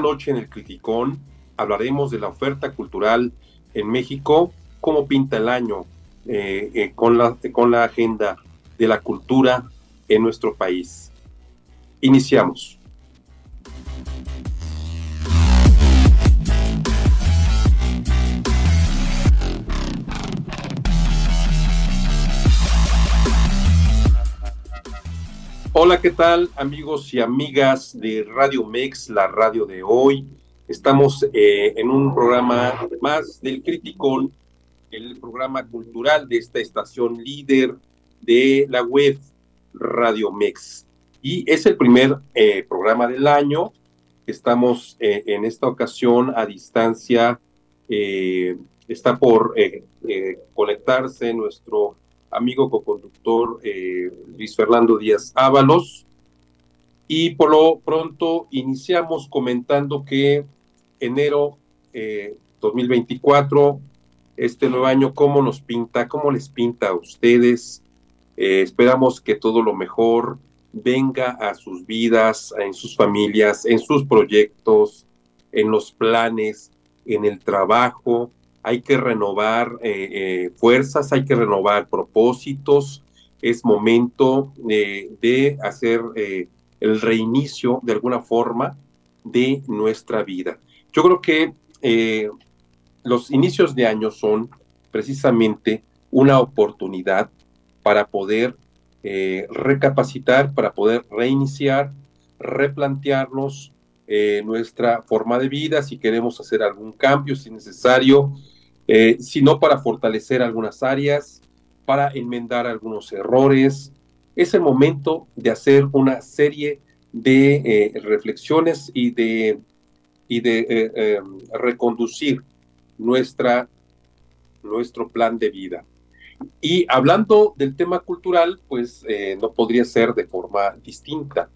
Noche en el Criticón hablaremos de la oferta cultural en México, cómo pinta el año eh, eh, con, la, con la agenda de la cultura en nuestro país. Iniciamos. Hola, ¿qué tal amigos y amigas de Radio Mex, la radio de hoy? Estamos eh, en un programa más del Criticón, el programa cultural de esta estación líder de la web Radio Mex. Y es el primer eh, programa del año. Estamos eh, en esta ocasión a distancia. está por conectarse nuestro amigo coconductor eh, Luis Fernando Díaz Ábalos. Y por lo pronto iniciamos comentando que enero 2024, eh, este nuevo año, ¿cómo nos pinta? ¿Cómo les pinta a ustedes? Eh, esperamos que todo lo mejor venga a sus vidas, en sus familias, en sus proyectos, en los planes, en el trabajo, hay que renovar eh, eh, fuerzas, hay que renovar propósitos, es momento eh, de hacer el reinicio de alguna forma de nuestra vida. Yo creo que los inicios de año son precisamente una oportunidad para poder recapacitar, para poder reiniciar, replantearnos nuestra forma de vida, si queremos hacer algún cambio, si es necesario, eh, sino para fortalecer algunas áreas, para enmendar algunos errores. Es el momento de hacer una serie de eh, reflexiones y de, y de eh, em, reconducir nuestra, nuestro plan de vida. Y hablando del tema cultural, pues no podría ser de forma distinta.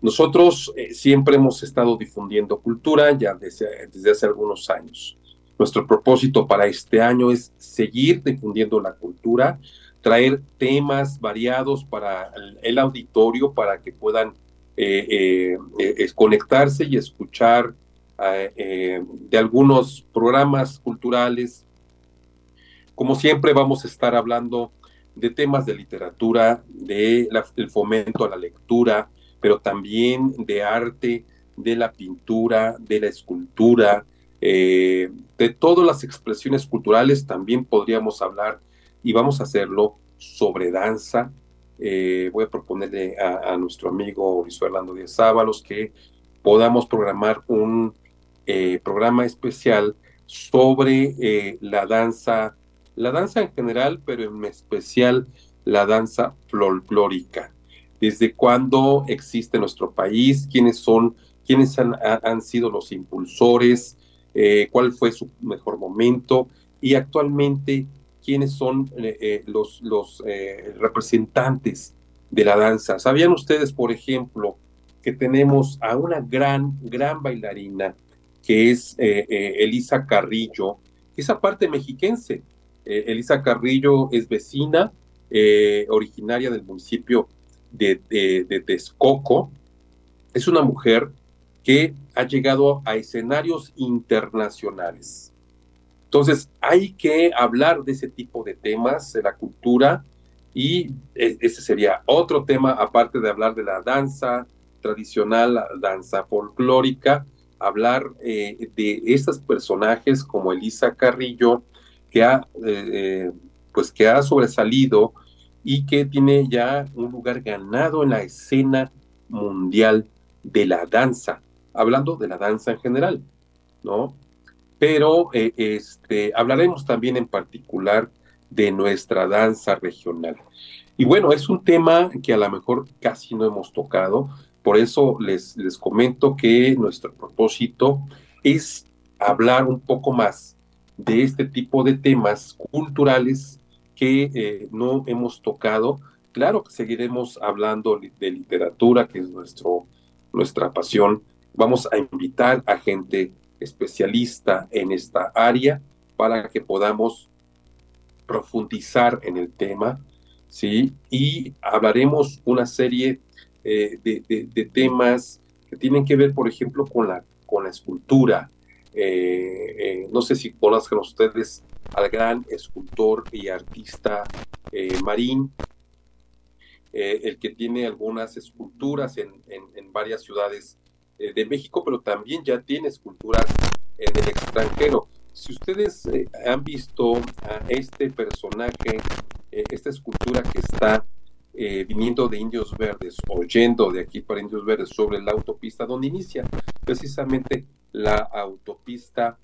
Nosotros siempre hemos estado difundiendo cultura ya desde, hace algunos años. Nuestro propósito para este año es seguir difundiendo la cultura, traer temas variados para el, auditorio para que puedan eh, eh, conectarse y escuchar eh, de algunos programas culturales. Como siempre vamos a estar hablando de temas de literatura, de del fomento a la lectura, pero también de arte, de la pintura, de la escultura, eh, de todas las expresiones culturales también podríamos hablar y vamos a hacerlo sobre danza. Eh, voy a proponerle a, nuestro amigo Luis Fernando Díaz Ábalos que podamos programar un eh, programa especial sobre la danza, la danza en general, pero en especial la danza folclórica. ¿Desde cuándo existe nuestro país? ¿Quiénes son, quiénes han, sido los impulsores? Eh, cuál fue su mejor momento y actualmente quiénes son eh, eh, los, los representantes de la danza. ¿Sabían ustedes, por ejemplo, que tenemos a una gran, gran bailarina que es Elisa Carrillo, esa parte mexiquense? Elisa Carrillo es vecina, originaria del municipio de, de. Es una mujer que ha llegado a escenarios internacionales. Entonces, hay que hablar de ese tipo de temas, de la cultura, y e, ese sería otro tema, aparte de hablar de la danza tradicional danza folclórica, hablar eh, de estos personajes como Elisa Carrillo, que ha, eh, pues que ha sobresalido y que tiene ya un lugar ganado en la escena mundial de la danza, hablando de la danza en general, ¿no? Pero eh, este, hablaremos también en particular de nuestra danza regional. Y bueno, es un tema que a lo mejor casi no hemos tocado, por eso les, les comento que nuestro propósito es hablar un poco más de este tipo de temas culturales que eh, no hemos tocado. Claro que seguiremos hablando de literatura, que es nuestro, nuestra pasión. Vamos a invitar a gente especialista en esta área para que podamos profundizar en el tema, ¿sí? Y hablaremos una serie eh, de, temas que tienen que ver, por ejemplo, con la, con la escultura. Eh, eh, no sé si conozcan ustedes al gran escultor y artista Marín, el que tiene algunas esculturas en, varias ciudades de México, pero también ya tiene esculturas en el extranjero. Si ustedes eh, han visto a este personaje, eh, esta escultura que está eh, viniendo de Indios Verdes, oyendo de aquí para Indios Verdes sobre la autopista donde inicia precisamente la autopista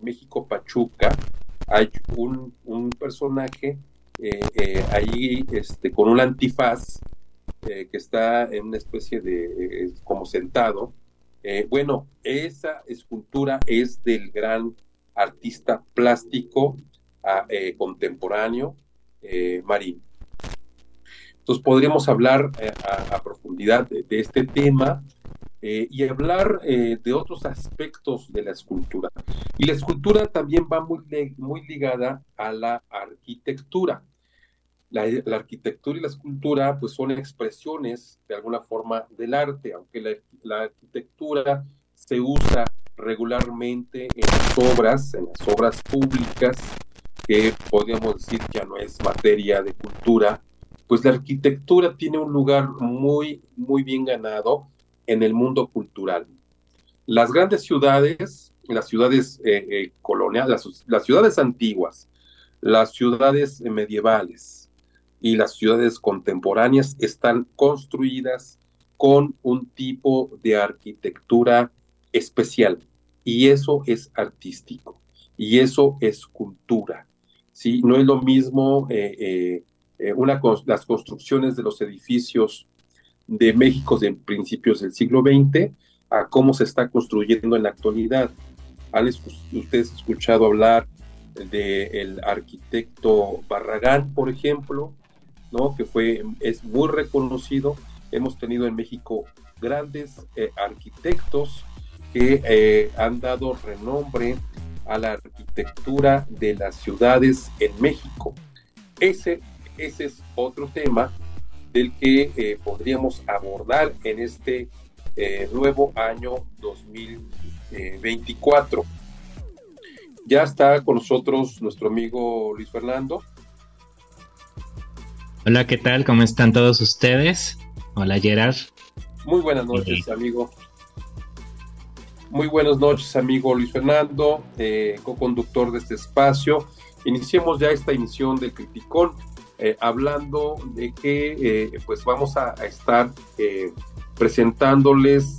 México-Pachuca, hay un, personaje ahí este, con un antifaz que está en una especie de como sentado. bueno, esa escultura es del gran artista plástico eh, contemporáneo eh, Marín. Entonces podríamos hablar eh, a, profundidad de, este tema y hablar de otros aspectos de la escultura. Y la escultura también va muy, muy ligada a la arquitectura. La, arquitectura y la escultura pues son expresiones de alguna forma del arte, aunque la, la arquitectura se usa regularmente en las obras, en las obras públicas, que podríamos decir ya no es materia de cultura, pues la arquitectura tiene un lugar muy, muy bien ganado en el mundo cultural. Las grandes ciudades, las ciudades eh, eh, coloniales, las, ciudades antiguas, las ciudades medievales y las ciudades contemporáneas están construidas con un tipo de arquitectura especial. Y eso es artístico. Y eso es cultura. ¿sí? No es lo mismo eh, eh, eh, una, las construcciones de los edificios de México de principios del siglo XX a cómo se está construyendo en la actualidad. ¿Han ustedes escuchado hablar del arquitecto Barragán, por ejemplo, ¿no? que fue, es muy reconocido. Hemos tenido en México grandes arquitectos que eh, han dado renombre a la arquitectura de las ciudades en México. Ese, ese es otro tema del que eh, podríamos abordar en este eh, nuevo año 2024. Ya está con nosotros nuestro amigo Luis Fernando. Hola, ¿qué tal? ¿Cómo están todos ustedes? Hola, Gerard. Muy buenas noches, amigo. Muy buenas noches, amigo Luis Fernando, eh, co-conductor de este espacio. Iniciemos ya esta emisión del Criticón, eh, hablando de que eh, pues vamos a, estar presentándoles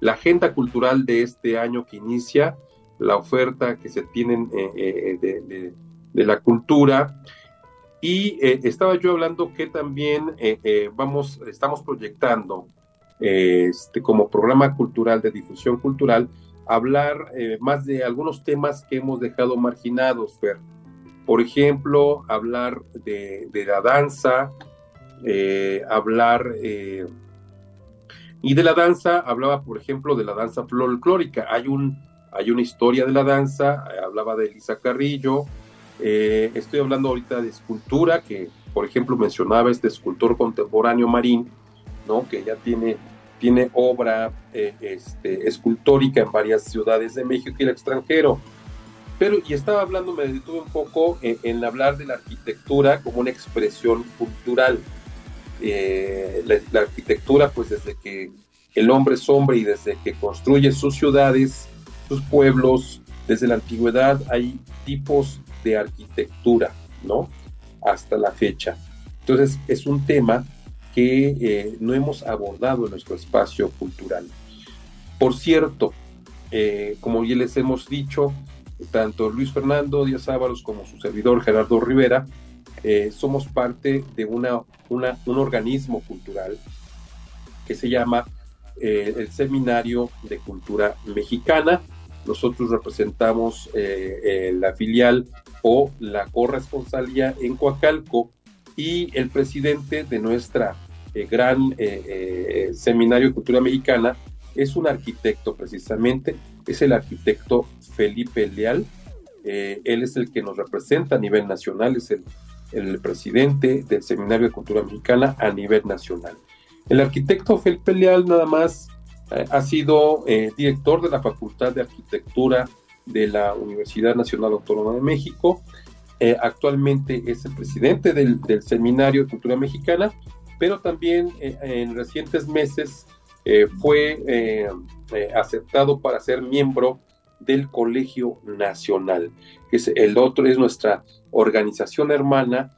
la agenda cultural de este año que inicia, la oferta que se tienen de, de, la cultura. Y estaba yo hablando que también vamos, estamos proyectando este, como programa cultural de difusión cultural, hablar eh, más de algunos temas que hemos dejado marginados, Por ejemplo, hablar de, la danza, eh, hablar... Eh, y de la danza, hablaba, por ejemplo, de la danza folclórica. Hay, un, hay una historia de la danza, hablaba de Elisa Carrillo. estoy hablando ahorita de escultura, que, por ejemplo, mencionaba este escultor contemporáneo Marín, ¿no? que ya tiene, tiene obra eh, este, escultórica en varias ciudades de México y el extranjero. Pero, y estaba hablando, me detuve un poco en, hablar de la arquitectura como una expresión cultural. eh, la, arquitectura, pues desde que el hombre es hombre y desde que construye sus ciudades, sus pueblos, desde la antigüedad hay tipos de arquitectura, ¿no? Hasta la fecha. Entonces es un tema que eh, no hemos abordado en nuestro espacio cultural. Por cierto, eh, como ya les hemos dicho, tanto Luis Fernando Díaz Ábalos como su servidor Gerardo Rivera, eh, somos parte de una, un organismo cultural que se llama el Seminario de Cultura Mexicana. Nosotros representamos la filial o la corresponsalía en Coacalco y el presidente de nuestra eh, gran eh, eh, seminario de cultura mexicana es un arquitecto precisamente, es el arquitecto Felipe Leal. él es el que nos representa a nivel nacional, es el, el presidente del Seminario de Cultura Mexicana a nivel nacional. El arquitecto Felipe Leal nada más ha sido director de la Facultad de Arquitectura de la Universidad Nacional Autónoma de México. actualmente es el presidente del, del, Seminario de Cultura Mexicana pero también eh, en recientes meses eh, fue eh, aceptado para ser miembro del Colegio Nacional, que es el otro es nuestra organización hermana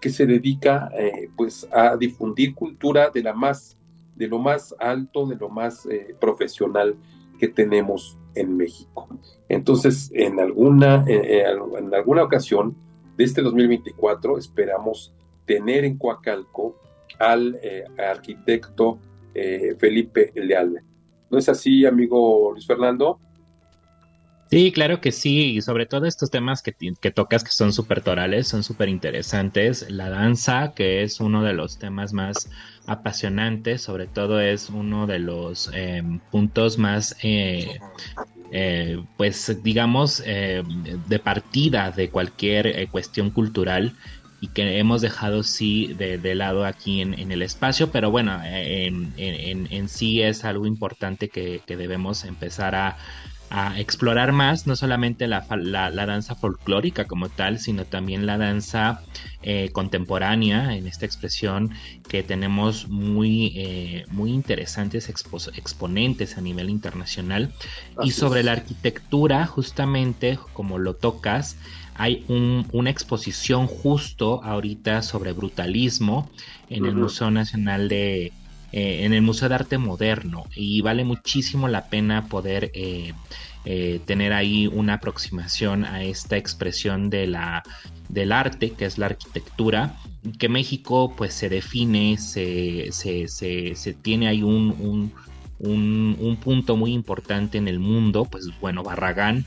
que se dedica pues a difundir cultura de la más de lo más alto, de lo más profesional que tenemos en México. Entonces, en alguna, en alguna ocasión de este 2024 esperamos tener en Coacalco al eh, arquitecto eh, Felipe Leal. ¿No es así, amigo Luis Fernando? Sí, claro que sí, y sobre todo estos temas que, que tocas que son súper torales, son súper interesantes. La danza, que es uno de los temas más apasionantes, sobre todo es uno de los em, puntos más, eh, pues digamos, de partida de cualquier cuestión cultural y que hemos dejado sí de, lado aquí en, el espacio, pero bueno, en, sí es algo importante que, debemos empezar a, explorar más, no solamente la, danza folclórica como tal, sino también la danza eh, contemporánea, en esta expresión que tenemos muy, eh, muy interesantes exponentes a nivel internacional. y sobre la arquitectura, justamente como lo tocas, hay una exposición justo ahorita sobre brutalismo en el Museo Nacional de... Eh, en el Museo de Arte Moderno y vale muchísimo la pena poder eh, eh, tener ahí una aproximación a esta expresión del arte, que es la arquitectura, que México pues se define, se, se, se, tiene ahí un, un, un, punto muy importante en el mundo, pues bueno, Barragán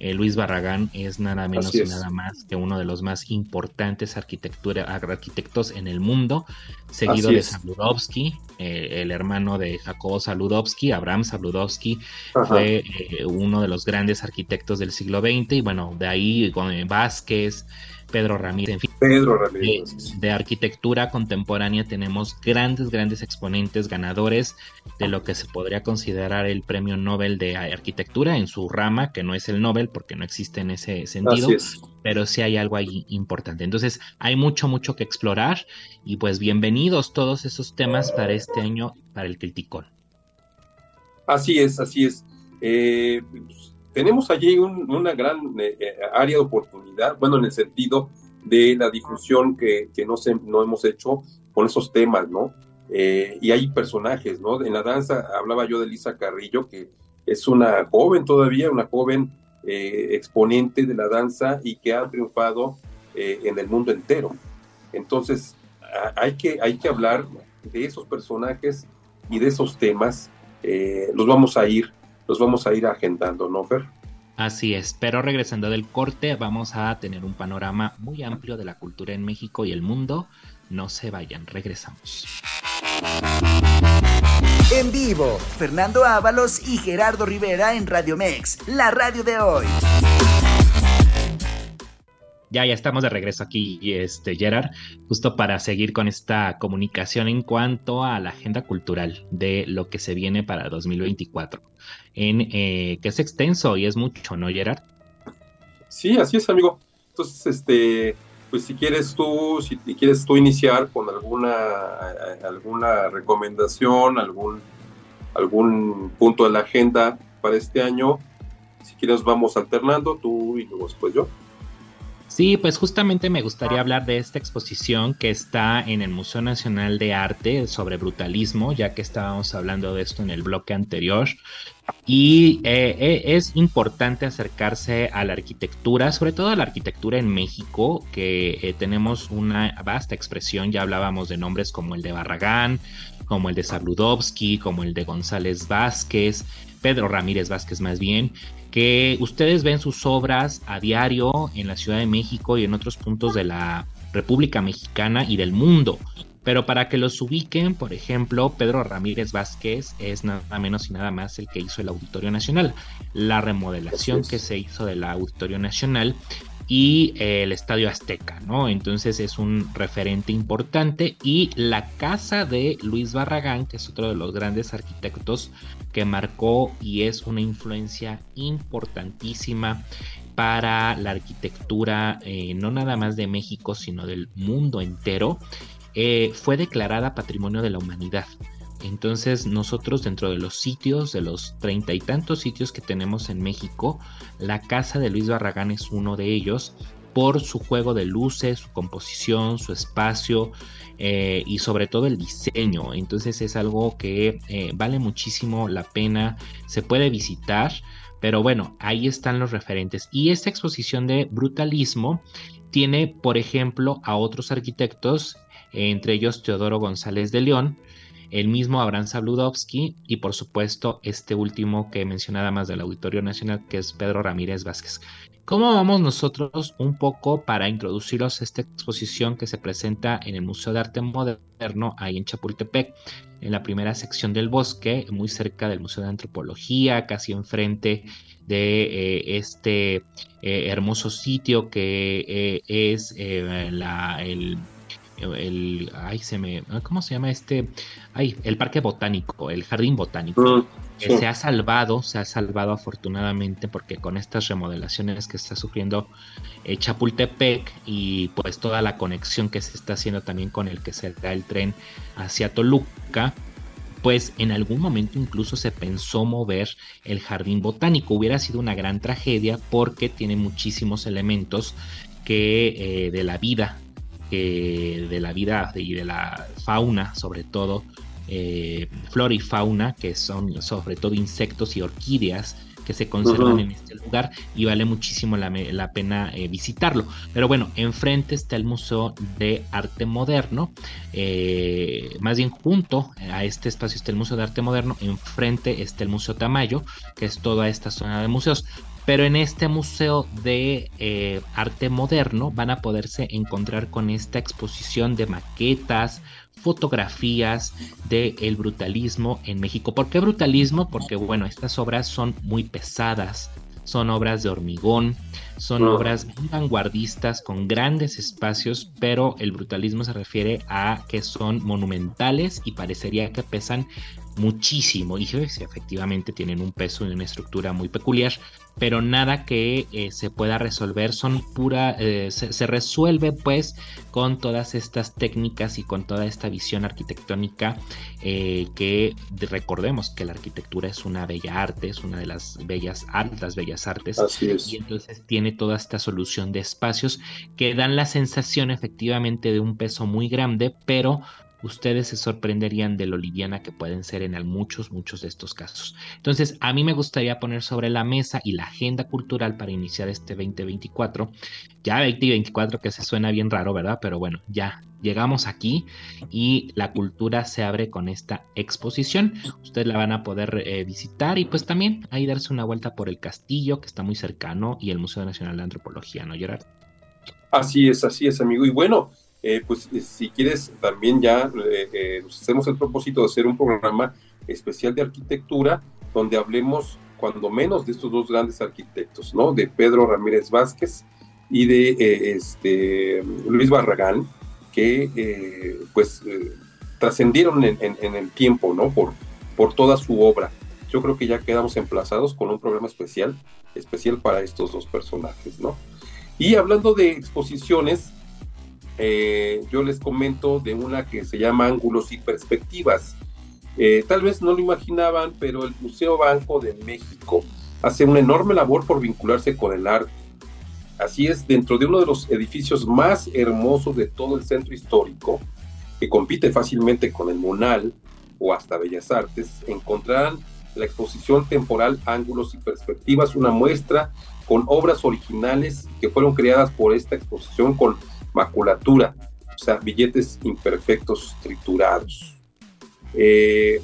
eh, Luis Barragán es nada menos y nada más que uno de los más importantes arquitectos en el mundo, seguido de Saludowski, eh, el hermano de Jacobo Saludowski, Abraham Saludowski, fue eh, uno de los grandes arquitectos del siglo XX, y bueno, de ahí Vázquez, Pedro Ramírez, en fin. Pedro Ramírez. De, arquitectura contemporánea tenemos grandes, grandes exponentes ganadores de lo que se podría considerar el premio Nobel de arquitectura en su rama, que no es el Nobel porque no existe en ese sentido, pero sí hay algo ahí importante. Entonces hay mucho, mucho que explorar y pues bienvenidos todos esos temas para este año, para el Criticón. Así es, así es. Eh, tenemos allí una gran eh, eh, área de oportunidad, bueno, en el sentido de la difusión que, que no, se, no hemos hecho con esos temas, ¿no? Eh, y hay personajes, ¿no? En la danza hablaba yo de Lisa Carrillo, que es una joven todavía, una joven exponente de la danza y que ha triunfado en el mundo entero. Entonces, hay que, hay que hablar de esos personajes y de esos temas. los vamos a ir los vamos a ir agendando, ¿no, Fer? Así es, pero regresando del corte vamos a tener un panorama muy amplio de la cultura en México y el mundo. No se vayan, regresamos. En vivo, Fernando Ábalos y Gerardo Rivera en Radio Mex, la radio de hoy. Ya, ya estamos de regreso aquí, este, Gerard, justo para seguir con esta comunicación en cuanto a la agenda cultural de lo que se viene para 2024, en, eh, que es extenso y es mucho, ¿no, Gerard? Sí, así es, amigo. Entonces, este, pues si quieres tú, si quieres tú iniciar con alguna, alguna recomendación, algún, algún punto de la agenda para este año, si quieres vamos alternando, tú y luego después yo. Sí, pues justamente me gustaría hablar de esta exposición que está en el Museo Nacional de Arte sobre brutalismo, ya que estábamos hablando de esto en el bloque anterior. Y eh, eh, es importante acercarse a la arquitectura, sobre todo a la arquitectura en México, que eh, tenemos una vasta expresión, ya hablábamos de nombres como el de Barragán, como el de Sabludovsky, como el de González Vázquez, Pedro Ramírez Vázquez más bien, que ustedes ven sus obras a diario en la Ciudad de México y en otros puntos de la República Mexicana y del mundo. Pero para que los ubiquen, por ejemplo, Pedro Ramírez Vázquez es nada menos y nada más el que hizo el Auditorio Nacional. La remodelación que se hizo del Auditorio Nacional y eh, el Estadio Azteca, ¿no? Entonces es un referente importante y la casa de Luis Barragán, que es otro de los grandes arquitectos que marcó y es una influencia importantísima para la arquitectura, eh, no nada más de México, sino del mundo entero, eh, fue declarada Patrimonio de la Humanidad. Entonces nosotros dentro de los sitios, de los treinta y tantos sitios que tenemos en México, la casa de Luis Barragán es uno de ellos por su juego de luces, su composición, su espacio eh, y sobre todo el diseño. Entonces es algo que eh, vale muchísimo la pena, se puede visitar, pero bueno, ahí están los referentes. Y esta exposición de brutalismo tiene, por ejemplo, a otros arquitectos, entre ellos Teodoro González de León, el mismo Abraham Sabludowski y por supuesto este último que mencionaba más del Auditorio Nacional que es Pedro Ramírez Vázquez. ¿Cómo vamos nosotros un poco para introduciros esta exposición que se presenta en el Museo de Arte Moderno ahí en Chapultepec, en la primera sección del bosque, muy cerca del Museo de Antropología, casi enfrente de eh, este eh, hermoso sitio que eh, es la, el el, ay, se me, ¿cómo se llama este? Ay, el parque botánico, el jardín botánico. Se ha salvado, se ha salvado afortunadamente porque con estas remodelaciones que está sufriendo eh, Chapultepec y pues toda la conexión que se está haciendo también con el que se da el tren hacia Toluca, pues en algún momento incluso se pensó mover el jardín botánico. Hubiera sido una gran tragedia porque tiene muchísimos elementos que eh, de la vida de la vida y de la fauna, sobre todo, eh, flora y fauna, que son sobre todo insectos y orquídeas que se conservan en este lugar y vale muchísimo la, pena eh, visitarlo. Pero bueno, enfrente está el Museo de Arte Moderno, eh, más bien junto a este espacio está el Museo de Arte Moderno, enfrente está el Museo Tamayo, que es toda esta zona de museos. Pero en este museo de eh, arte moderno van a poderse encontrar con esta exposición de maquetas, fotografías del brutalismo en México. ¿Por qué brutalismo? Porque bueno, estas obras son muy pesadas, son obras de hormigón, son obras muy vanguardistas con grandes espacios, pero el brutalismo se refiere a que son monumentales y parecería que pesan muchísimo. Y efectivamente tienen un peso y una estructura muy peculiar, pero nada que eh, se pueda resolver, son pura, eh, se, resuelve pues con todas estas técnicas y con toda esta visión arquitectónica eh, que recordemos que la arquitectura es una bella arte, es una de las bellas altas bellas artes. Y entonces tiene toda esta solución de espacios que dan la sensación efectivamente de un peso muy grande, pero ustedes se sorprenderían de lo liviana que pueden ser en muchos, muchos de estos casos. Entonces, a mí me gustaría poner sobre la mesa y la agenda cultural para iniciar este 2024. Ya 2024 que se suena bien raro, ¿verdad? Pero bueno, ya llegamos aquí y la cultura se abre con esta exposición. Ustedes la van a poder eh, visitar y pues también ahí darse una vuelta por el castillo que está muy cercano y el Museo Nacional de Antropología, ¿no, Gerard? Así es, así es, amigo. Y bueno, eh, pues eh, si quieres también ya eh, nos hacemos el propósito de hacer un programa especial de arquitectura donde hablemos cuando menos de estos dos grandes arquitectos, ¿no? De Pedro Ramírez Vázquez y de este, Luis Barragán, que pues trascendieron en, en, el tiempo, ¿no? Por, por toda su obra. Yo creo que ya quedamos emplazados con un programa especial, especial para estos dos personajes, ¿no? Y hablando de exposiciones, eh, yo les comento de una que se llama Ángulos y Perspectivas. Eh, tal vez no lo imaginaban, pero el Museo Banco de México hace una enorme labor por vincularse con el arte. Así es, dentro de uno de los edificios más hermosos de todo el centro histórico, que compite fácilmente con el Monal o hasta Bellas Artes, encontrarán la exposición temporal Ángulos y Perspectivas, una muestra con obras originales que fueron creadas por esta exposición con maculatura, o sea, billetes imperfectos triturados. Eh,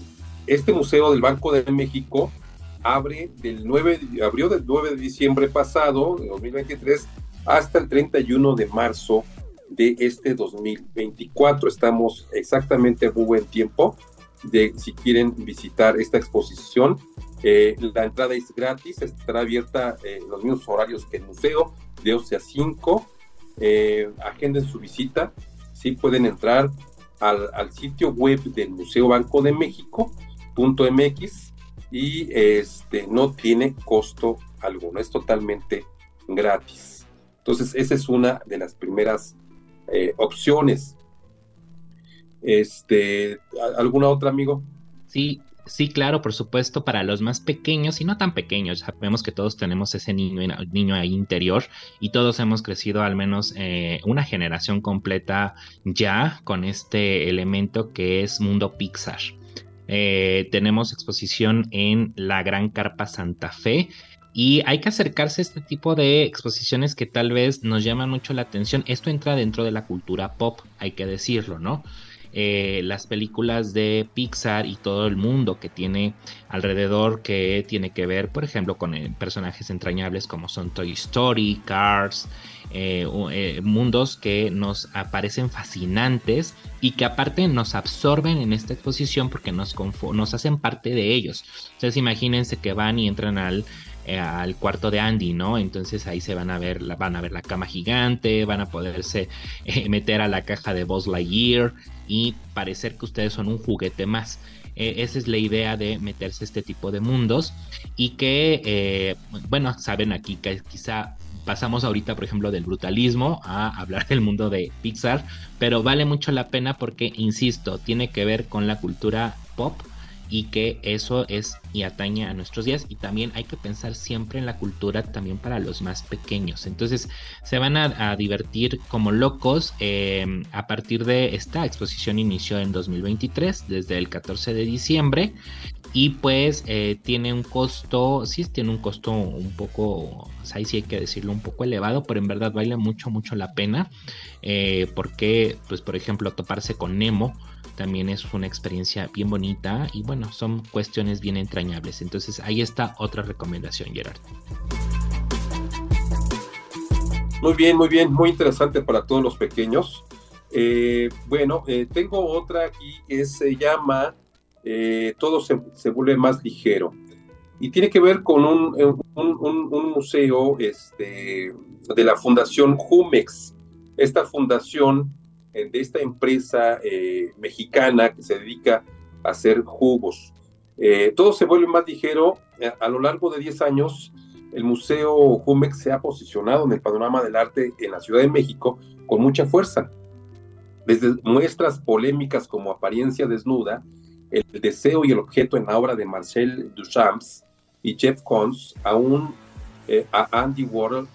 este museo del Banco de México abre del 9, abrió del 9 de diciembre pasado, de 2023, hasta el 31 de marzo de este 2024. Estamos exactamente muy buen tiempo de si quieren visitar esta exposición. Eh, la entrada es gratis, estará abierta en los mismos horarios que el museo, de 11 a 5 eh, agenden su visita, sí pueden entrar al, sitio web del Museo Banco de México, .mx, y este, no tiene costo alguno, es totalmente gratis. Entonces, esa es una de las primeras eh, opciones. Este, ¿Alguna otra, amigo? Sí, Sí, claro, por supuesto, para los más pequeños y no tan pequeños. Sabemos que todos tenemos ese niño, niño ahí interior y todos hemos crecido al menos eh, una generación completa ya con este elemento que es Mundo Pixar. Eh, tenemos exposición en la Gran Carpa Santa Fe. Y hay que acercarse a este tipo de exposiciones que tal vez nos llaman mucho la atención. Esto entra dentro de la cultura pop, hay que decirlo, ¿no? Eh, las películas de Pixar y todo el mundo que tiene alrededor que tiene que ver, por ejemplo, con eh, personajes entrañables como son Toy Story, Cars, eh, mundos que nos aparecen fascinantes y que aparte nos absorben en esta exposición porque nos, nos hacen parte de ellos. Entonces imagínense que van y entran al al cuarto de Andy, ¿no? Entonces ahí se van a ver, van a ver la cama gigante, van a poderse meter a la caja de Buzz Lightyear, y parecer que ustedes son un juguete más. Eh, esa es la idea de meterse este tipo de mundos y que, eh, bueno, saben aquí que quizá pasamos ahorita, por ejemplo, del brutalismo a hablar del mundo de Pixar, pero vale mucho la pena porque, insisto, tiene que ver con la cultura pop y que eso es y atañe a nuestros días. Y también hay que pensar siempre en la cultura también para los más pequeños. Entonces se van a, divertir como locos em, a partir de esta exposición inició en 2023 desde el 14 de diciembre. Y pues eh, tiene un costo, sí tiene un costo un poco, ahí sí hay que decirlo un poco elevado, pero en verdad vale mucho, mucho la pena, eh, porque pues por ejemplo toparse con Nemo, también es una experiencia bien bonita y bueno, son cuestiones bien entrañables. Entonces ahí está otra recomendación, Gerard. Muy bien, muy bien, muy interesante para todos los pequeños. Eh, bueno, eh, tengo otra aquí que se llama eh, Todo se, vuelve más ligero y tiene que ver con un, un museo este, de la Fundación Jumex. Esta fundación de esta empresa eh, mexicana que se dedica a hacer jugos. Eh, todo se vuelve más ligero. Eh, a, lo largo de 10 años, el Museo Jumex se ha posicionado en el panorama del arte en la Ciudad de México con mucha fuerza. Desde muestras polémicas como Apariencia Desnuda, El deseo y el objeto en la obra de Marcel Duchamp y Jeff Koons, aún a Andy Warhol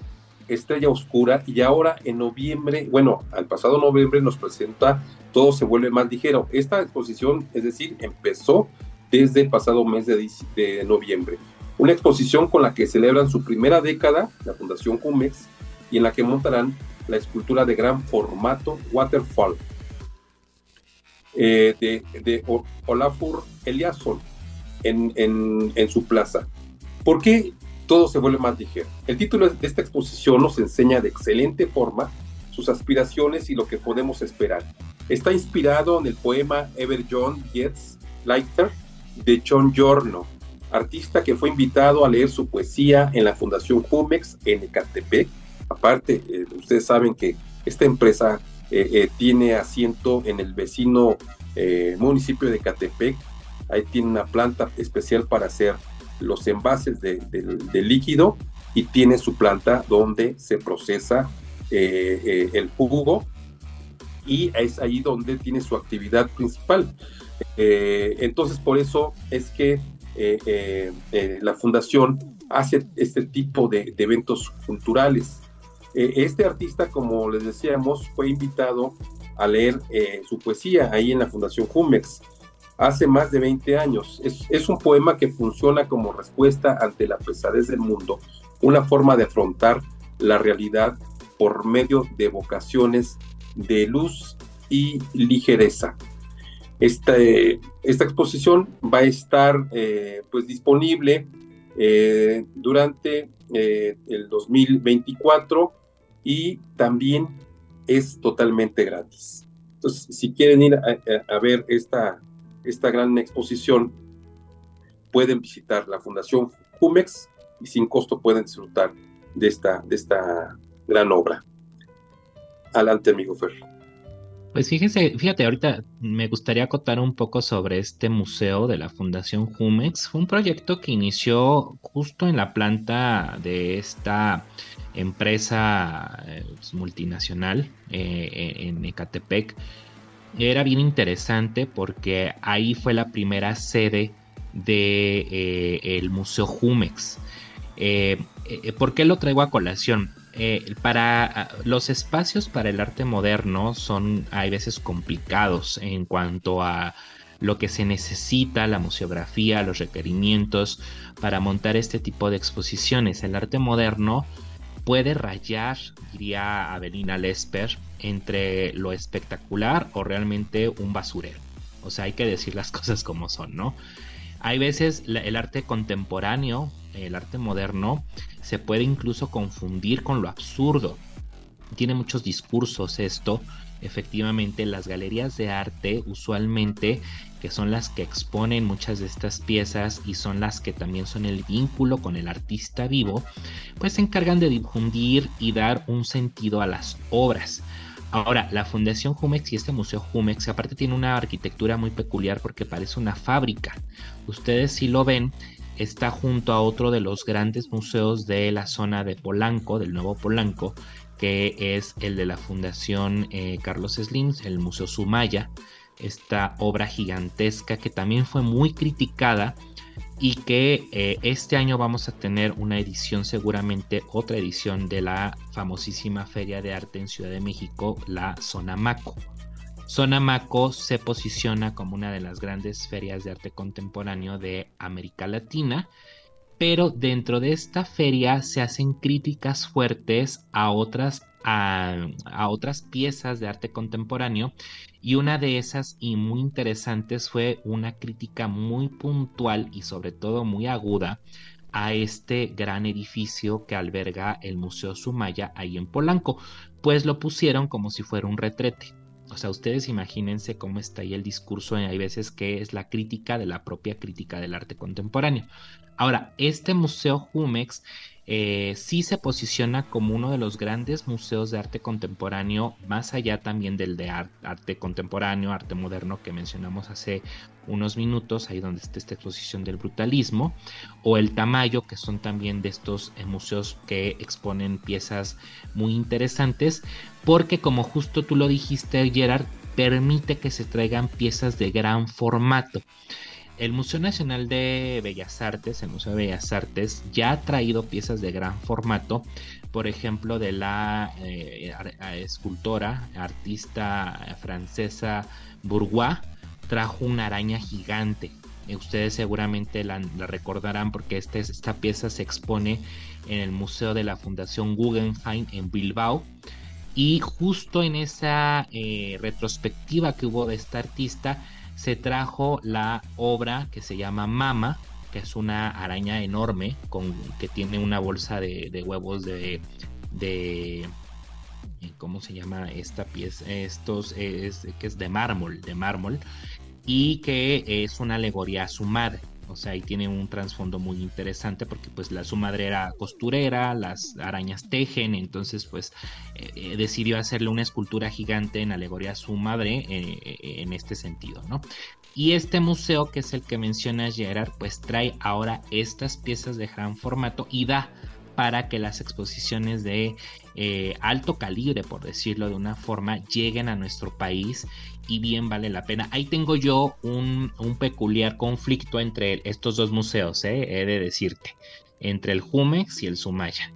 Estrella Oscura y ahora en noviembre, bueno, al pasado noviembre nos presenta Todo se vuelve más ligero. Esta exposición, es decir, empezó desde el pasado mes de, noviembre. Una exposición con la que celebran su primera década, la Fundación Cumex, y en la que montarán la escultura de gran formato Waterfall eh, de, Olafur Eliasson en, en su plaza. ¿Por qué todo se vuelve más ligero. El título de esta exposición nos enseña de excelente forma sus aspiraciones y lo que podemos esperar. Está inspirado en el poema Ever John Gets Lighter de John Giorno, artista que fue invitado a leer su poesía en la Fundación Jumex en Ecatepec. Aparte, eh, ustedes saben que esta empresa eh, eh, tiene asiento en el vecino municipio de Ecatepec. Ahí tiene una planta especial para hacer los envases de, líquido y tiene su planta donde se procesa eh, eh, el jugo y es ahí donde tiene su actividad principal. Eh, entonces, por eso es que la fundación hace este tipo de, eventos culturales. este artista, como les decíamos, fue invitado a leer su poesía ahí en la Fundación Jumex hace más de 20 años. Es, un poema que funciona como respuesta ante la pesadez del mundo, una forma de afrontar la realidad por medio de vocaciones de luz y ligereza. Esta, esta exposición va a estar eh, pues disponible eh, durante eh, el 2024 y también es totalmente gratis. Entonces, si quieren ir a, ver esta, esta gran exposición, pueden visitar la Fundación Jumex y sin costo pueden disfrutar de esta, de esta gran obra. Adelante, amigo Fer. Pues fíjese, fíjate, ahorita me gustaría acotar un poco sobre este museo de la Fundación Jumex. Fue un proyecto que inició justo en la planta de esta empresa eh, multinacional eh, en Ecatepec. Era bien interesante porque ahí fue la primera sede del de, eh, Museo Jumex. ¿Por qué lo traigo a colación? Eh, para ah, los espacios para el arte moderno son hay veces complicados en cuanto a lo que se necesita, la museografía, los requerimientos para montar este tipo de exposiciones. El arte moderno puede rayar, diría Avelina Lesper, entre lo espectacular o realmente un basurero. O sea, hay que decir las cosas como son, ¿no? Hay veces el arte contemporáneo, el arte moderno, se puede incluso confundir con lo absurdo. Tiene muchos discursos esto. Efectivamente, las galerías de arte usualmente, que son las que exponen muchas de estas piezas y son las que también son el vínculo con el artista vivo, pues se encargan de difundir y dar un sentido a las obras. Ahora, la Fundación Jumex y este Museo Jumex aparte tiene una arquitectura muy peculiar porque parece una fábrica. Ustedes si lo ven, está junto a otro de los grandes museos de la zona de Polanco, del nuevo Polanco, que es el de la Fundación eh, Carlos Slim, el Museo Sumaya, esta obra gigantesca que también fue muy criticada y que eh, este año vamos a tener una edición, seguramente otra edición de la famosísima Feria de Arte en Ciudad de México, la Zona Maco. Sonamaco se posiciona como una de las grandes ferias de arte contemporáneo de América Latina, pero dentro de esta feria se hacen críticas fuertes a otras, a, otras piezas de arte contemporáneo y una de esas y muy interesantes fue una crítica muy puntual y sobre todo muy aguda a este gran edificio que alberga el Museo Sumaya ahí en Polanco, pues lo pusieron como si fuera un retrete. O sea, ustedes imagínense cómo está ahí el discurso, hay veces que es la crítica de la propia crítica del arte contemporáneo. Ahora, este museo Jumex eh, sí se posiciona como uno de los grandes museos de arte contemporáneo, más allá también del de arte contemporáneo, arte moderno que mencionamos hace unos minutos, ahí donde está esta exposición del brutalismo, o el Tamayo, que son también de estos eh, museos que exponen piezas muy interesantes, porque como justo tú lo dijiste, Gerard, permite que se traigan piezas de gran formato. El Museo Nacional de Bellas Artes, el Museo de Bellas Artes, ya ha traído piezas de gran formato, por ejemplo, de la eh, escultora, artista francesa Bourgois, trajo una araña gigante. Eh, ustedes seguramente la, recordarán porque este, esta pieza se expone en el Museo de la Fundación Guggenheim en Bilbao. Y justo en esa eh, retrospectiva que hubo de esta artista, se trajo la obra que se llama Mama, que es una araña enorme con, que tiene una bolsa de, huevos de, de, ¿cómo se llama esta pieza? Estos es que es de mármol, de mármol y que es una alegoría a su madre. O sea, ahí tiene un trasfondo muy interesante porque pues su madre era costurera, las arañas tejen, entonces pues eh, eh, decidió hacerle una escultura gigante en alegoría a su madre eh, en este sentido, ¿no? Y este museo, que es el que menciona Gerard, pues trae ahora estas piezas de gran formato y da para que las exposiciones de alto calibre, por decirlo de una forma, lleguen a nuestro país y bien vale la pena. Ahí tengo yo un, peculiar conflicto entre estos dos museos, ¿eh? he de decirte, entre el Jumex y el Sumaya.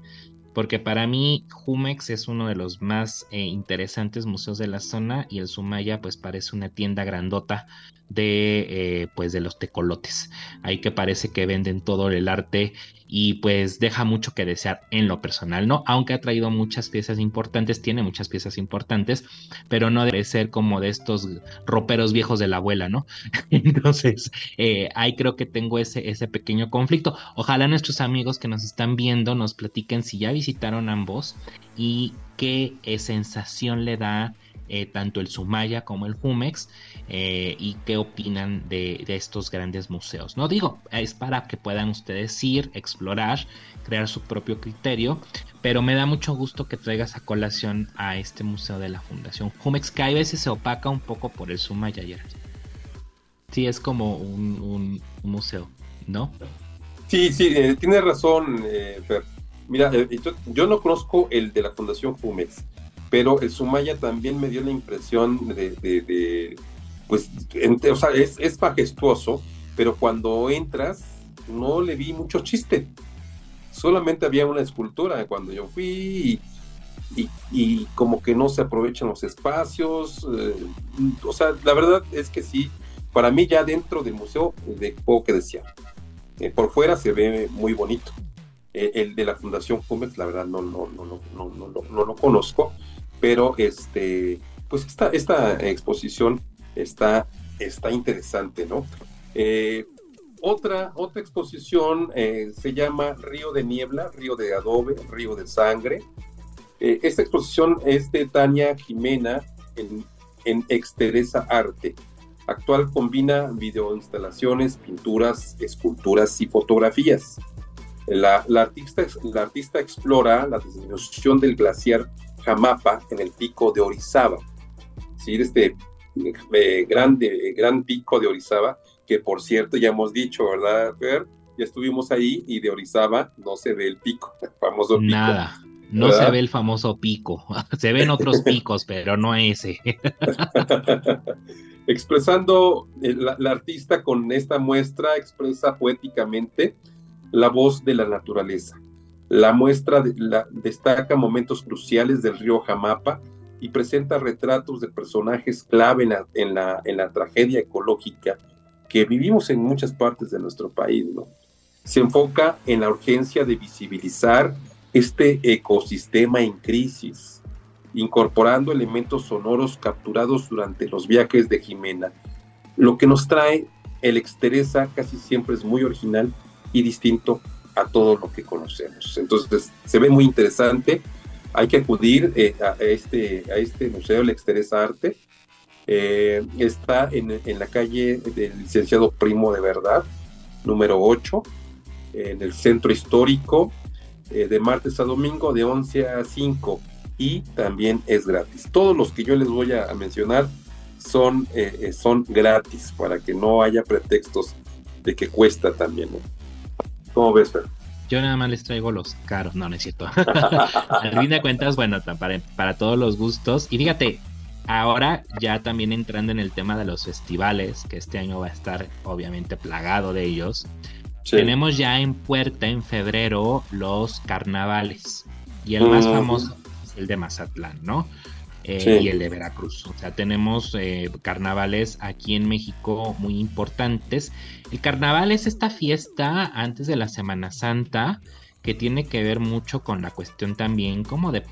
Porque para mí Jumex es uno de los más eh, interesantes museos de la zona y el Sumaya pues parece una tienda grandota de eh, pues de los tecolotes ahí que parece que venden todo el arte y pues deja mucho que desear en lo personal no aunque ha traído muchas piezas importantes tiene muchas piezas importantes pero no debe ser como de estos roperos viejos de la abuela no entonces eh, ahí creo que tengo ese ese pequeño conflicto. Ojalá nuestros amigos que nos están viendo nos platiquen si ya visitaron ambos y qué sensación le da eh, tanto el Sumaya como el Jumex eh, y qué opinan de, estos grandes museos. No digo, es para que puedan ustedes ir, explorar, crear su propio criterio, pero me da mucho gusto que traigas a colación a este museo de la Fundación Jumex, que a veces se opaca un poco por el Sumaya ayer. Sí, es como un, museo, ¿no? Sí, sí, eh, tiene razón, Fer. Mira, yo no conozco el de la Fundación Jumex pero el Sumaya también me dio la impresión de, pues, o sea, es, es majestuoso, pero cuando entras no le vi mucho chiste. Solamente había una escultura cuando yo fui y, como que no se aprovechan los espacios. Eh, o sea, la verdad es que sí, para mí ya dentro del museo de poco que decía. Eh, por fuera se ve muy bonito. Eh, el de la Fundación Jumex, la verdad no, no, no, no, no, no, no, no lo conozco pero este, pues esta, esta exposición está, está interesante, ¿no? Eh, otra, otra exposición eh, se llama Río de Niebla, Río de Adobe, Río de Sangre. Eh, esta exposición es de Tania Jimena en, en Exteresa Arte. Actual combina videoinstalaciones, pinturas, esculturas y fotografías. La, la, artista, la artista explora la disminución del glaciar Jamapa, en el pico de Orizaba. ¿sí? Este eh, grande, gran pico de Orizaba, que por cierto ya hemos dicho, ¿verdad, Fer? Ya estuvimos ahí y de Orizaba no se ve el pico, el famoso pico. Nada. No se ve el famoso pico. Se ven otros picos, pero no ese. Expresando eh, la, la, artista con esta muestra, expresa poéticamente la voz de la naturaleza, la muestra destaca momentos cruciales del río Jamapa y presenta retratos de personajes clave en la, tragedia ecológica que vivimos en muchas partes de nuestro país. Se enfoca en la urgencia de visibilizar este ecosistema en crisis, incorporando elementos sonoros capturados durante los viajes de Jimena. Lo que nos trae el Exteresa casi siempre es muy original y distinto a todo lo que conocemos. Entonces, se ve muy interesante. Hay que acudir eh, a, este, a este Museo del Exteresa Arte. Eh, está en, en, la calle del licenciado Primo de Verdad, número 8, en el centro histórico, eh, de martes a domingo, de 11 a 5, y también es gratis. Todos los que yo les voy a, mencionar son, son gratis, para que no haya pretextos de que cuesta también. ¿Cómo ves, Fer? Yo nada más les traigo los caros, no, no es cierto. Al fin de cuentas, bueno, para, para todos los gustos. Y fíjate, ahora ya también entrando en el tema de los festivales, que este año va a estar obviamente plagado de ellos. Tenemos ya en puerta en febrero los carnavales. Y el más famoso es el de Mazatlán, ¿no? Eh, y el de Veracruz. O sea, tenemos eh, carnavales aquí en México muy importantes. El carnaval es esta fiesta antes de la Semana Santa que tiene que ver mucho con la cuestión también como de,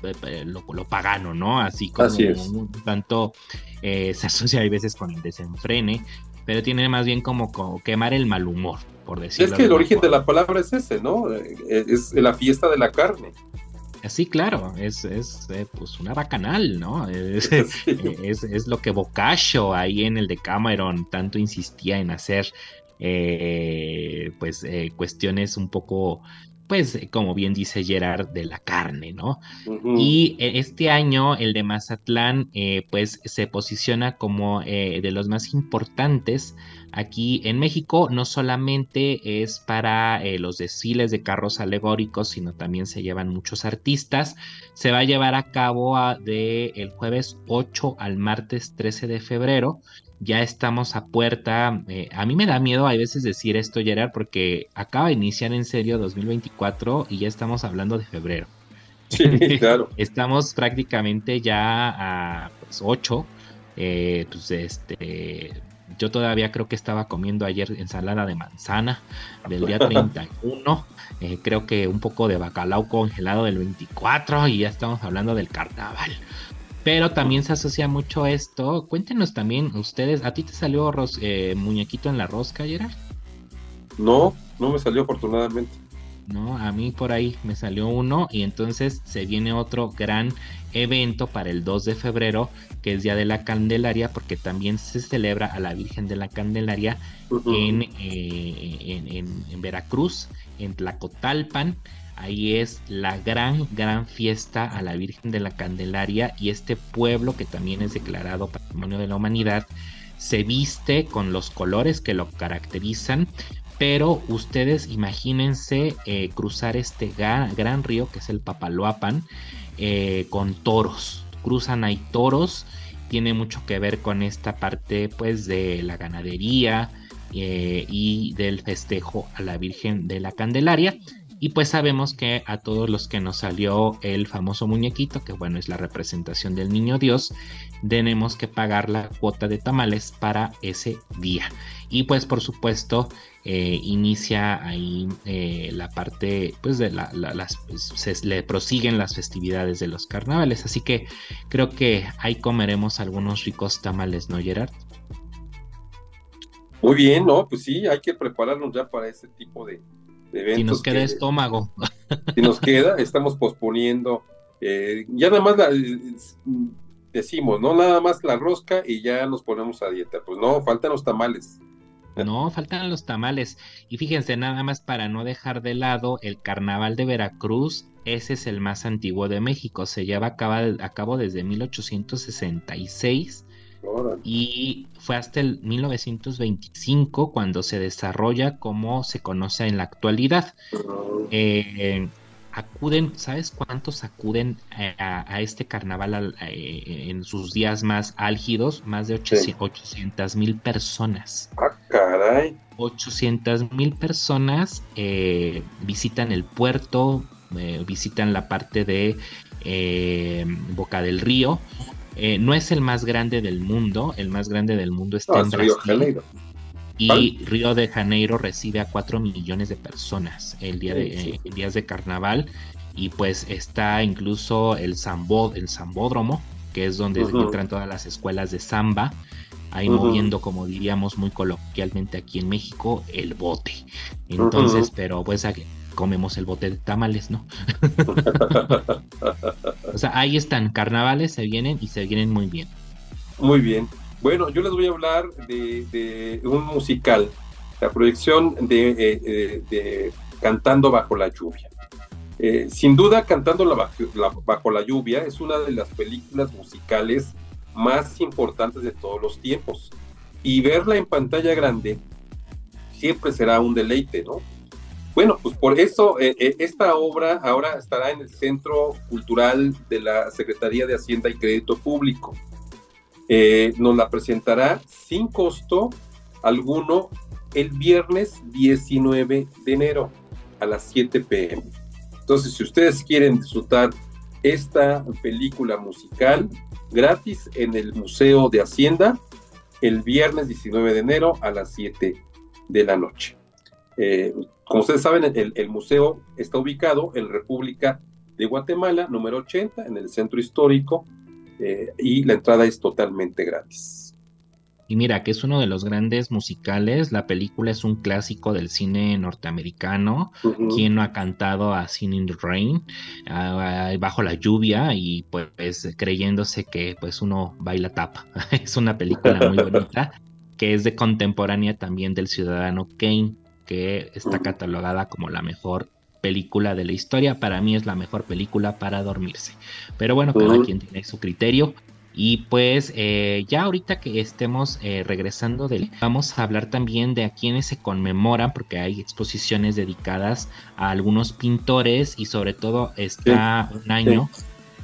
lo, pagano, ¿no? Así como tanto eh, se asocia a veces con el desenfrene, pero tiene más bien como, quemar el mal humor, por decirlo. Es que el origen de la palabra es ese, ¿no? Es la fiesta de la carne. Sí, claro, es, es eh, pues una bacanal, ¿no? Es, es, lo que Boccaccio ahí en el de Cameron tanto insistía en hacer, eh, pues eh, cuestiones un poco pues como bien dice Gerard, de la carne, ¿no? Y eh, este año el de Mazatlán, eh, pues se posiciona como eh, de los más importantes aquí en México. No solamente es para los desfiles de carros alegóricos, sino también se llevan muchos artistas. Se va a llevar a cabo de el jueves 8 al martes 13 de febrero ya estamos a puerta. Eh, a mí me da miedo a veces decir esto, Gerard, porque acaba de iniciar en serio 2024 y ya estamos hablando de febrero. Sí, claro. estamos prácticamente ya a 8. Pues, eh, pues este. Yo todavía creo que estaba comiendo ayer ensalada de manzana del día 31. Eh, creo que un poco de bacalao congelado del 24 y ya estamos hablando del carnaval. Pero también se asocia mucho esto. Cuéntenos también ustedes, ¿a ti te salió eh, muñequito en la rosca, Gerard? No, no me salió afortunadamente. No, a mí por ahí me salió uno y entonces se viene otro gran evento para el 2 de febrero, que es Día de la Candelaria, porque también se celebra a la Virgen de la Candelaria en, eh, en, en, en Veracruz, en Tlacotalpan. Ahí es la gran, gran fiesta a la Virgen de la Candelaria y este pueblo que también es declarado Patrimonio de la Humanidad se viste con los colores que lo caracterizan. Pero ustedes imagínense eh, cruzar este gran, río que es el Papaloapan eh, con toros. Cruzan ahí toros, tiene mucho que ver con esta parte pues de la ganadería eh, y del festejo a la Virgen de la Candelaria. Y pues sabemos que a todos los que nos salió el famoso muñequito, que bueno es la representación del niño Dios, tenemos que pagar la cuota de tamales para ese día. Y pues por supuesto eh, inicia ahí eh, la parte, pues de las, se le prosiguen las festividades de los carnavales. Así que creo que ahí comeremos algunos ricos tamales, ¿no, Gerard? Muy bien, ¿no? Pues sí, hay que prepararnos ya para ese tipo de, si nos queda estómago. Si nos queda, estamos posponiendo. Eh, ya nada más decimos, ¿no? Nada más la rosca y ya nos ponemos a dieta. Pues no, faltan los tamales. No, faltan los tamales. Y fíjense, nada más para no dejar de lado el carnaval de Veracruz, ese es el más antiguo de México. Se lleva a cabo, a cabo desde 1866 y fue hasta el 1925 cuando se desarrolla como se conoce en la actualidad. Eh, acuden, ¿sabes cuántos acuden a, este carnaval eh, en sus días más álgidos? Más de 800 mil personas. Ah, caray. 800 mil personas eh, visitan el puerto, visitan la parte de Boca del Río eh, no es el más grande del mundo, el más grande del mundo está en Brasil. Río de y Río de Janeiro recibe a 4 millones de personas el día de, días de carnaval. Y pues está incluso el, Zambo, el Zambódromo, que es donde entran todas las escuelas de samba ahí moviendo, como diríamos muy coloquialmente aquí en México, el bote. Entonces, pero pues comemos el bote de tamales, ¿no? o sea, ahí están, carnavales se vienen y se vienen muy bien. Muy bien. Bueno, yo les voy a hablar de, un musical, la proyección de, eh, eh, Cantando bajo la lluvia. Eh, sin duda, Cantando bajo la lluvia es una de las películas musicales más importantes de todos los tiempos. Y verla en pantalla grande siempre será un deleite, ¿no? Bueno, pues por eso eh, eh, esta obra ahora estará en el Centro Cultural de la Secretaría de Hacienda y Crédito Público. Eh, nos la presentará sin costo alguno el viernes 19 de enero a las 7 pm. Entonces, si ustedes quieren disfrutar esta película musical gratis en el Museo de Hacienda, el viernes 19 de enero a las 7 de la noche. Eh, como ustedes saben, el, museo está ubicado en República de Guatemala, número 80, en el centro histórico, eh, y la entrada es totalmente gratis. Y mira, que es uno de los grandes musicales, la película es un clásico del cine norteamericano, quien no ha cantado a Singing in the Rain, bajo la lluvia y pues creyéndose que pues uno baila tapa. es una película muy bonita que es de contemporánea también del ciudadano Kane que está catalogada como la mejor película de la historia. Para mí es la mejor película para dormirse. Pero bueno, cada quien tiene su criterio. Y pues eh, ya ahorita que estemos eh, regresando del, vamos a hablar también de a quienes se conmemoran, porque hay exposiciones dedicadas a algunos pintores y sobre todo está un año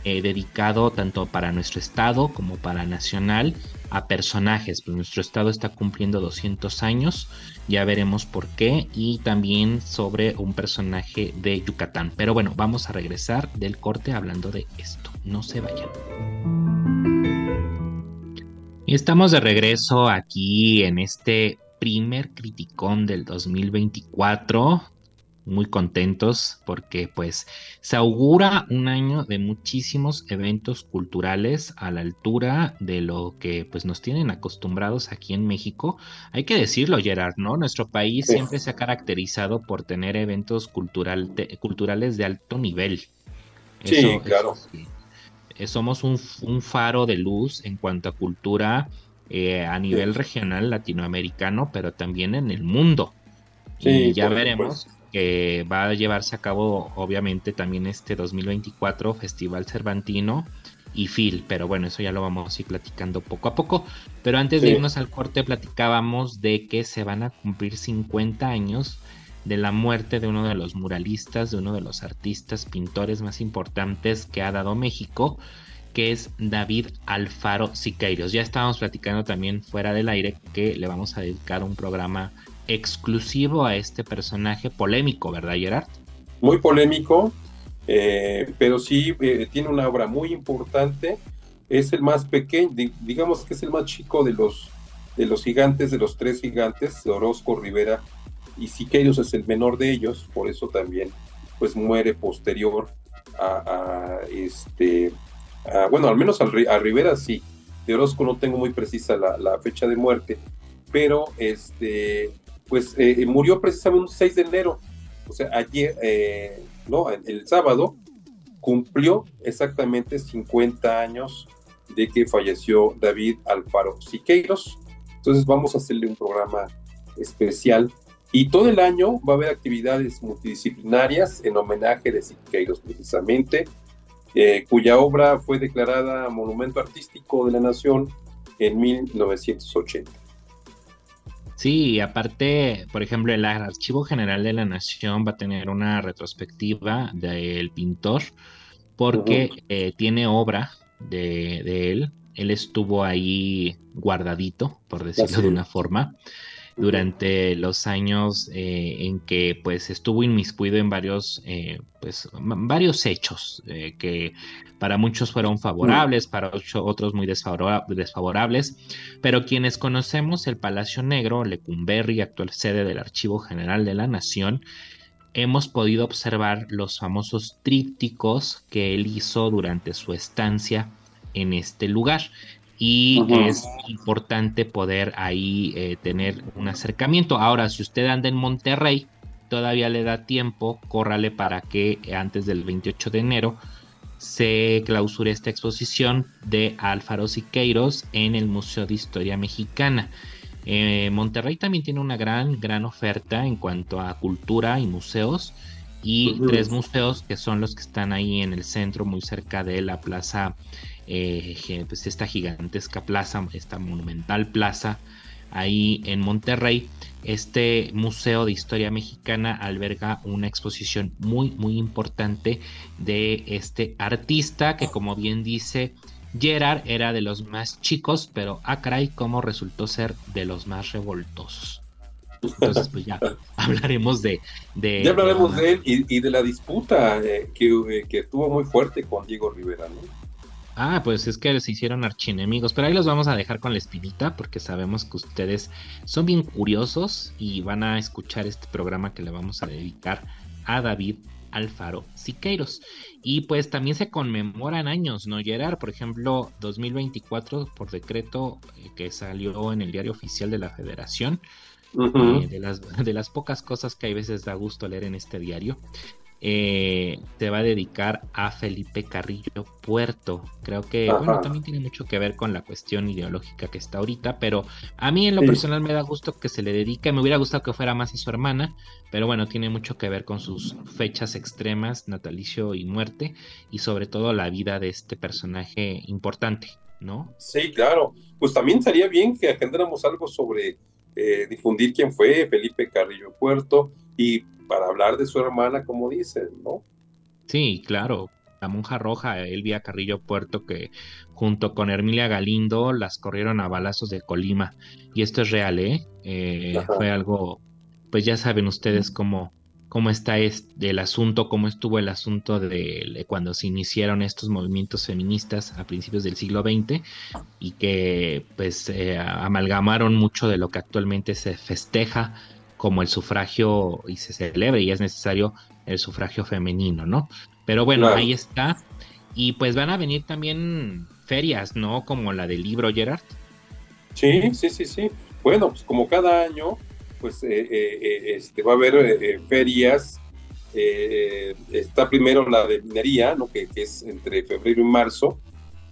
eh, dedicado tanto para nuestro estado como para nacional a personajes. Pues nuestro estado está cumpliendo 200 años, ya veremos por qué, y también sobre un personaje de Yucatán. Pero bueno, vamos a regresar del corte hablando de esto. No se vayan. Estamos de regreso aquí en este primer criticón del 2024 muy contentos porque pues se augura un año de muchísimos eventos culturales a la altura de lo que pues nos tienen acostumbrados aquí en México. Hay que decirlo, Gerard, ¿no? Nuestro país siempre se ha caracterizado por tener eventos cultural culturales de alto nivel. sí, claro. Eh, somos un, faro de luz en cuanto a cultura eh, a nivel regional latinoamericano, pero también en el mundo. Sí, y ya veremos que va a llevarse a cabo obviamente también este 2024 Festival Cervantino y Phil, pero bueno, eso ya lo vamos a ir platicando poco a poco. Pero antes de irnos al corte platicábamos de que se van a cumplir 50 años de la muerte de uno de los muralistas, de uno de los artistas, pintores más importantes que ha dado México, que es David Alfaro Siqueiros. Ya estábamos platicando también fuera del aire que le vamos a dedicar un programa exclusivo a este personaje polémico, ¿verdad, Gerard? Muy polémico, eh, pero sí eh, tiene una obra muy importante. Es el más pequeño, digamos que es el más chico de los, de los gigantes, de los tres gigantes, Orozco, Rivera y Siqueiros es el menor de ellos, por eso también pues muere posterior a, este, bueno, al menos a, Rivera sí, de Orozco no tengo muy precisa la, la fecha de muerte, pero este, pues eh, murió precisamente un 6 de enero, o sea, ayer, eh, no, el, sábado, cumplió exactamente 50 años de que falleció David Alfaro Siqueiros. Entonces vamos a hacerle un programa especial y todo el año va a haber actividades multidisciplinarias en homenaje de Siqueiros precisamente, eh, cuya obra fue declarada Monumento Artístico de la Nación en 1980. Sí, aparte, por ejemplo, el Archivo General de la Nación va a tener una retrospectiva del pintor porque eh, tiene obra de, él. Él estuvo ahí guardadito, por decirlo de una forma durante los años eh, en que pues estuvo inmiscuido en varios eh, pues varios hechos eh, que para muchos fueron favorables para otros muy desfavorables pero quienes conocemos el Palacio Negro Lecumberri actual sede del Archivo General de la Nación hemos podido observar los famosos trípticos que él hizo durante su estancia en este lugar y es importante poder ahí eh, tener un acercamiento. Ahora, si usted anda en Monterrey, todavía le da tiempo, córrale para que antes del 28 de enero se clausure esta exposición de Alfaro Siqueiros en el Museo de Historia Mexicana. Eh, Monterrey también tiene una gran, gran oferta en cuanto a cultura y museos y tres museos que son los que están ahí en el centro, muy cerca de la Plaza eh, pues esta gigantesca plaza, esta monumental plaza ahí en Monterrey. Este Museo de Historia Mexicana alberga una exposición muy, muy importante de este artista que como bien dice Gerard era de los más chicos, pero ah caray, como resultó ser de los más revoltosos. Entonces, pues ya hablaremos de... de ya hablaremos de, él y, de la disputa eh, que, eh, que tuvo muy fuerte con Diego Rivera, ¿no? Ah, pues es que se hicieron archienemigos, pero ahí los vamos a dejar con la espinita porque sabemos que ustedes son bien curiosos y van a escuchar este programa que le vamos a dedicar a David Alfaro Siqueiros. Y pues también se conmemoran años, ¿no, Gerard? Por ejemplo, 2024 por decreto eh, que salió en el diario oficial de la Federación, eh, de, las, de las pocas cosas que hay veces da gusto leer en este diario eh, se va a dedicar a Felipe Carrillo Puerto. Creo que, bueno, también tiene mucho que ver con la cuestión ideológica que está ahorita, pero a mí en lo personal me da gusto que se le dedique. Me hubiera gustado que fuera más a su hermana, pero bueno, tiene mucho que ver con sus fechas extremas, natalicio y muerte, y sobre todo la vida de este personaje importante, ¿no? Sí, claro. Pues también sería bien que agendáramos algo sobre eh, difundir quién fue Felipe Carrillo Puerto y para hablar de su hermana, como dicen, ¿no? Sí, claro. La monja roja, Elvia Carrillo Puerto, que junto con Hermilia Galindo las corrieron a balazos de Colima. Y esto es real, ¿eh? eh fue algo, pues ya saben ustedes cómo, cómo está este, el asunto, cómo estuvo el asunto de, cuando se iniciaron estos movimientos feministas a principios del siglo XX y que pues eh, amalgamaron mucho de lo que actualmente se festeja como el sufragio y se celebre y es necesario el sufragio femenino, ¿no? Pero bueno, ahí está. Y pues van a venir también ferias, ¿no? Como la del libro, Gerard. Sí, sí, sí, sí. Bueno, pues como cada año, pues eh, eh, eh, este, va a haber ferias. está primero la de minería, ¿no? Que, es entre febrero y marzo.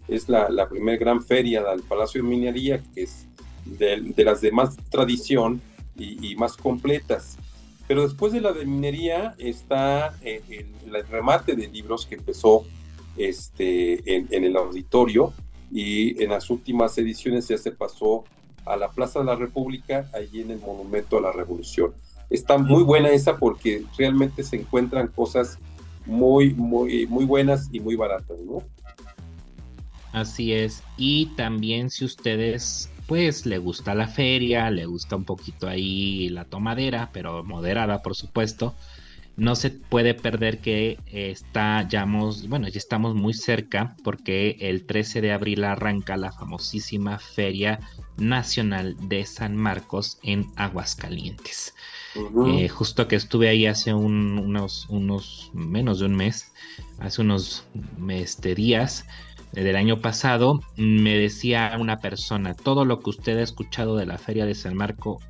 Es la, primera gran feria del Palacio de Minería, que es de, de las de más tradición y, más completas. Pero después de la de minería está eh, el, remate de libros que empezó este, en, el auditorio y en las últimas ediciones ya se pasó a la Plaza de la República, allí en el Monumento a la Revolución. Está muy buena esa porque realmente se encuentran cosas muy, muy, muy buenas y muy baratas, ¿no? Así es. Y también si ustedes pues le gusta la feria, le gusta un poquito ahí la tomadera, pero moderada por supuesto. No se puede perder que está, ya bueno, ya estamos muy cerca porque el 13 de abril arranca la famosísima Feria Nacional de San Marcos en Aguascalientes. Eh, justo que estuve ahí hace unos, unos menos de un mes, hace unos este, días, del año pasado, me decía una persona, todo lo que usted ha escuchado de la Feria de San Marco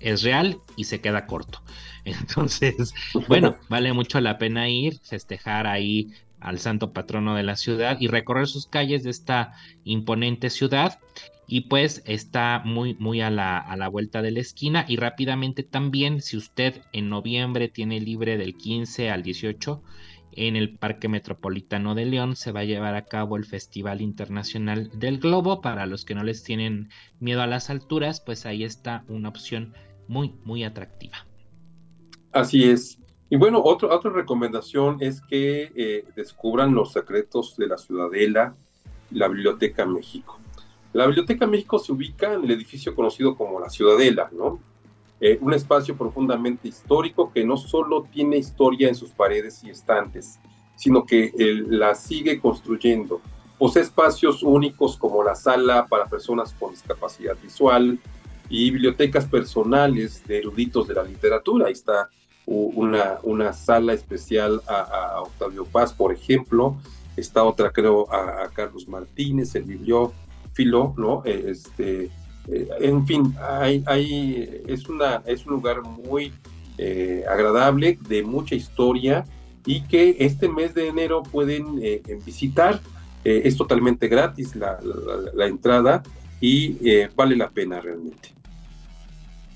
es real y se queda corto. Entonces, bueno, vale mucho la pena ir, festejar ahí al santo patrono de la ciudad y recorrer sus calles de esta imponente ciudad. Y pues está muy, muy a la, a la vuelta de la esquina. Y rápidamente también, si usted en noviembre tiene libre del 15 al 18, en el Parque Metropolitano de León se va a llevar a cabo el Festival Internacional del Globo. Para los que no les tienen miedo a las alturas, pues ahí está una opción muy, muy atractiva. Así es. Y bueno, otra recomendación es que eh, descubran los secretos de la Ciudadela, la Biblioteca México. La Biblioteca México se ubica en el edificio conocido como la Ciudadela, ¿no? Eh, un espacio profundamente histórico que no solo tiene historia en sus paredes y estantes, sino que la sigue construyendo. Posee espacios únicos como la sala para personas con discapacidad visual y bibliotecas personales de eruditos de la literatura. Ahí está una, sala especial a, Octavio Paz, por ejemplo. Está otra, creo, a, a Carlos Martínez, el bibliófilo, ¿no? Este, eh, en fin, hay, hay, es, una, es un lugar muy eh, agradable, de mucha historia y que este mes de enero pueden eh, visitar. es totalmente gratis la, la, entrada y vale la pena realmente.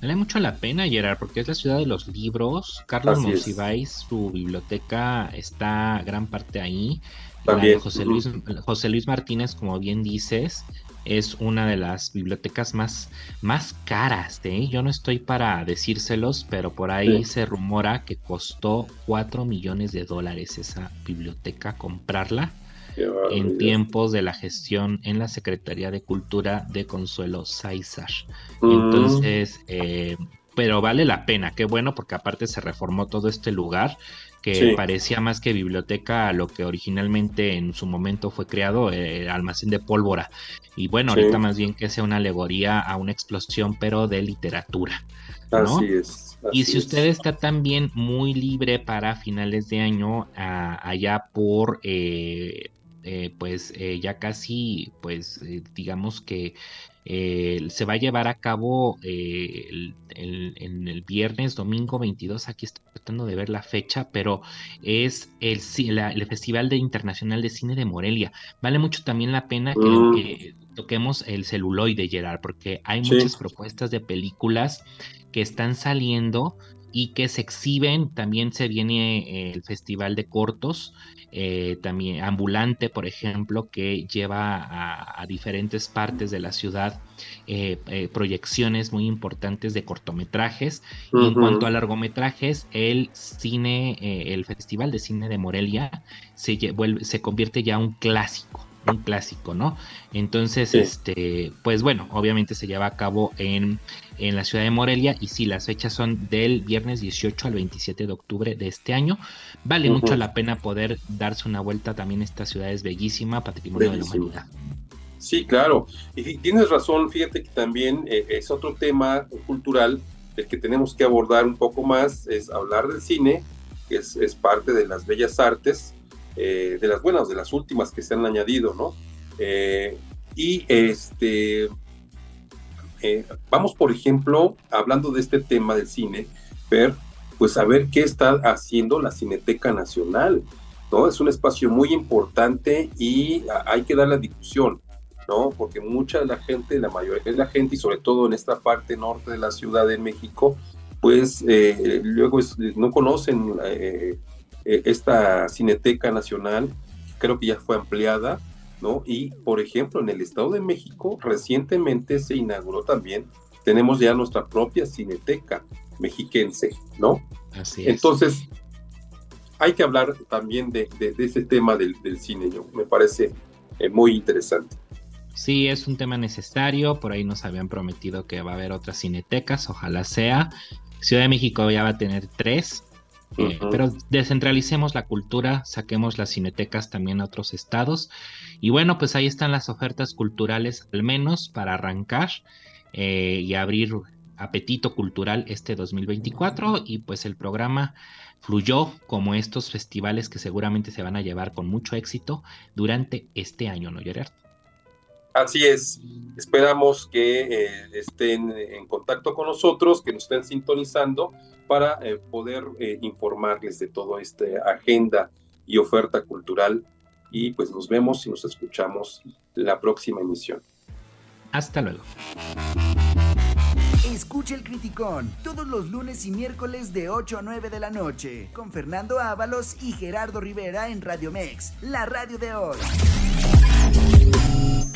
Vale mucho la pena, Gerard, porque es la ciudad de los libros. Carlos Monsiváis, su biblioteca está gran parte ahí. También. José Luis, José Luis Martínez, como bien dices, es una de las bibliotecas más, más caras. ¿eh? Yo no estoy para decírselos, pero por ahí se rumora que costó 4 millones de dólares esa biblioteca comprarla en tiempos de la gestión en la Secretaría de Cultura de Consuelo Sáizar. Mm. Entonces, eh, pero vale la pena, qué bueno, porque aparte se reformó todo este lugar que parecía más que biblioteca a lo que originalmente en su momento fue creado, el almacén de pólvora. Y bueno, ahorita más bien que sea una alegoría a una explosión, pero de literatura. Así es. y si usted está también muy libre para finales de año, allá por eh, eh, pues eh, ya casi, pues digamos que se va a llevar a cabo el, en el viernes, domingo 22, aquí estoy tratando de ver la fecha, pero es el, el Festival de Internacional de Cine de Morelia. Vale mucho también la pena que, mm. toquemos el celuloide, Gerard, porque hay muchas propuestas de películas que están saliendo y que se exhiben. También se viene eh, el Festival de Cortos, eh, también Ambulante, por ejemplo, que lleva a, diferentes partes de la ciudad eh, proyecciones muy importantes de cortometrajes. Y en cuanto a largometrajes, el cine, el Festival de Cine de Morelia se, se convierte ya un clásico un clásico, ¿no? Entonces, este, pues bueno, obviamente se lleva a cabo en, en la ciudad de Morelia y sí, las fechas son del viernes 18 al 27 de octubre de este año. Vale mucho la pena poder darse una vuelta también. Esta ciudad es bellísima, patrimonio de la humanidad. Sí, claro. Y tienes razón, fíjate que también eh, es otro tema cultural el que tenemos que abordar un poco más, es hablar del cine, que es, es parte de las bellas artes, eh, de las buenas, de las últimas que se han añadido, ¿no? Eh, y este, eh, vamos, por ejemplo, hablando de este tema del cine, ver, pues a ver qué está haciendo la Cineteca Nacional, ¿no? Es un espacio muy importante y hay que dar la difusión, ¿no? Porque mucha de la gente, la mayoría de la gente, y sobre todo en esta parte norte de la Ciudad de México, pues luego no conocen esta Cineteca Nacional, creo que ya fue ampliada, ¿no? Y, por ejemplo, en el Estado de México recientemente se inauguró también, tenemos ya nuestra propia Cineteca mexiquense, ¿no? Así es. Entonces, hay que hablar también de, ese tema del, cine, yo, me parece eh, muy interesante. Sí, es un tema necesario, por ahí nos habían prometido que va a haber otras cinetecas, ojalá sea. Ciudad de México ya va a tener tres, eh, pero descentralicemos la cultura, saquemos las cinetecas también a otros estados. Y bueno, pues ahí están las ofertas culturales, al menos para arrancar eh, y abrir apetito cultural este 2024. Y pues el programa fluyó como estos festivales que seguramente se van a llevar con mucho éxito durante este año, ¿no, Gerard? Así es. Esperamos que eh, estén en contacto con nosotros, que nos estén sintonizando para eh, poder eh, informarles de toda esta agenda y oferta cultural. Y pues nos vemos y nos escuchamos la próxima emisión. Hasta luego. Escucha el Criticón todos los lunes y miércoles de 8 a 9 de la noche con Fernando Ábalos y Gerardo Rivera en Radio Mex, la radio de hoy.